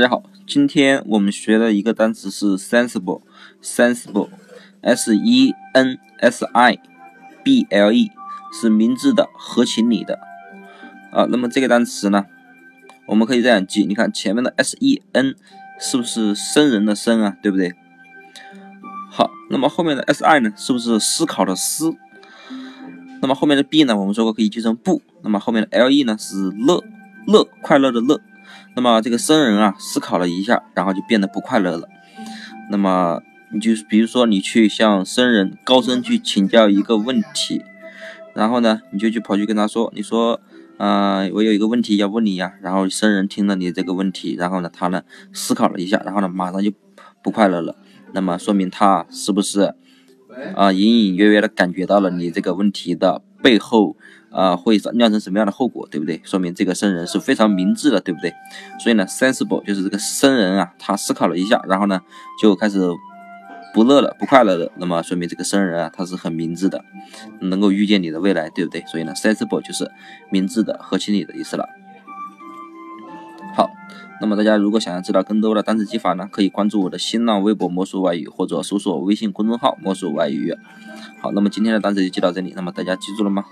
大家好，今天我们学的一个单词是 sensible，sensible，s e n s i b l e，是明智的、合情理的啊。那么这个单词呢，我们可以这样记，你看前面的 s e n 是不是生人的生啊？对不对？好，那么后面的 s i 呢，是不是思考的思？那么后面的 b 呢，我们说过可以记成不。那么后面的 l e 呢，是乐，乐，快乐的乐。那么这个僧人啊，思考了一下，然后就变得不快乐了。那么你就比如说，你去向僧人高僧去请教一个问题，然后呢，你就去跑去跟他说，你说，啊，我有一个问题要问你呀。然后僧人听了你这个问题，然后呢，他呢思考了一下，然后呢，马上就不快乐了。那么说明他是不是啊，隐隐约约的感觉到了你这个问题的背后。啊，会酿成什么样的后果，对不对？说明这个僧人是非常明智的，对不对？所以呢，sensible 就是这个僧人啊，他思考了一下，然后呢，就开始不乐了，不快乐了。那么说明这个僧人啊，他是很明智的，能够预见你的未来，对不对？所以呢，sensible 就是明智的、合情理的意思了。好，那么大家如果想要知道更多的单词记法呢，可以关注我的新浪微博“魔术外语”或者搜索微信公众号“魔术外语”。好，那么今天的单词就记到这里，那么大家记住了吗？